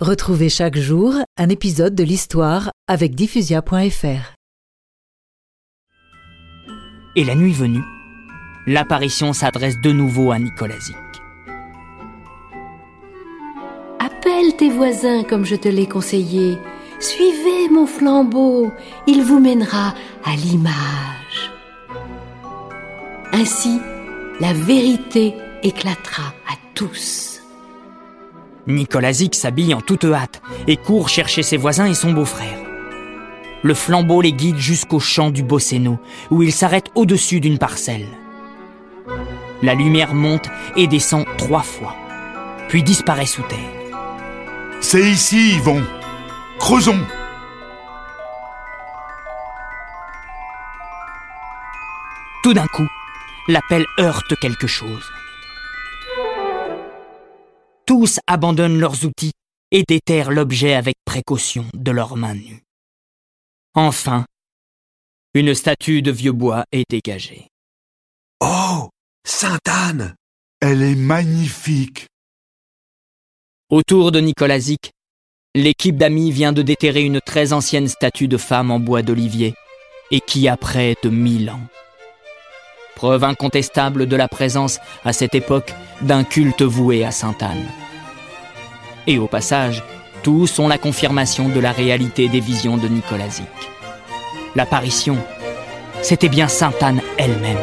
Retrouvez chaque jour un épisode de l'histoire avec diffusia.fr. Et la nuit venue, l'apparition s'adresse de nouveau à Nicolazic. Appelle tes voisins comme je te l'ai conseillé. Suivez mon flambeau, il vous mènera à l'image. Ainsi, la vérité éclatera à tous. Nicolazic s'habille en toute hâte et court chercher ses voisins et son beau-frère. Le flambeau les guide jusqu'au champ du Bosséno, où il s'arrête au-dessus d'une parcelle. La lumière monte et descend trois fois, puis disparaît sous terre. C'est ici, Yvon. Creusons. Tout d'un coup, l'appel heurte quelque chose. Tous abandonnent leurs outils et déterrent l'objet avec précaution de leurs mains nues. Enfin, une statue de vieux bois est dégagée. Oh, Sainte-Anne Elle est magnifique. Autour de Nicolazic, l'équipe d'amis vient de déterrer une très ancienne statue de femme en bois d'olivier et qui a près de mille ans. Preuve incontestable de la présence, à cette époque, d'un culte voué à Sainte-Anne. Et au passage, tous ont la confirmation de la réalité des visions de Nicolazic. L'apparition, c'était bien Sainte-Anne elle-même.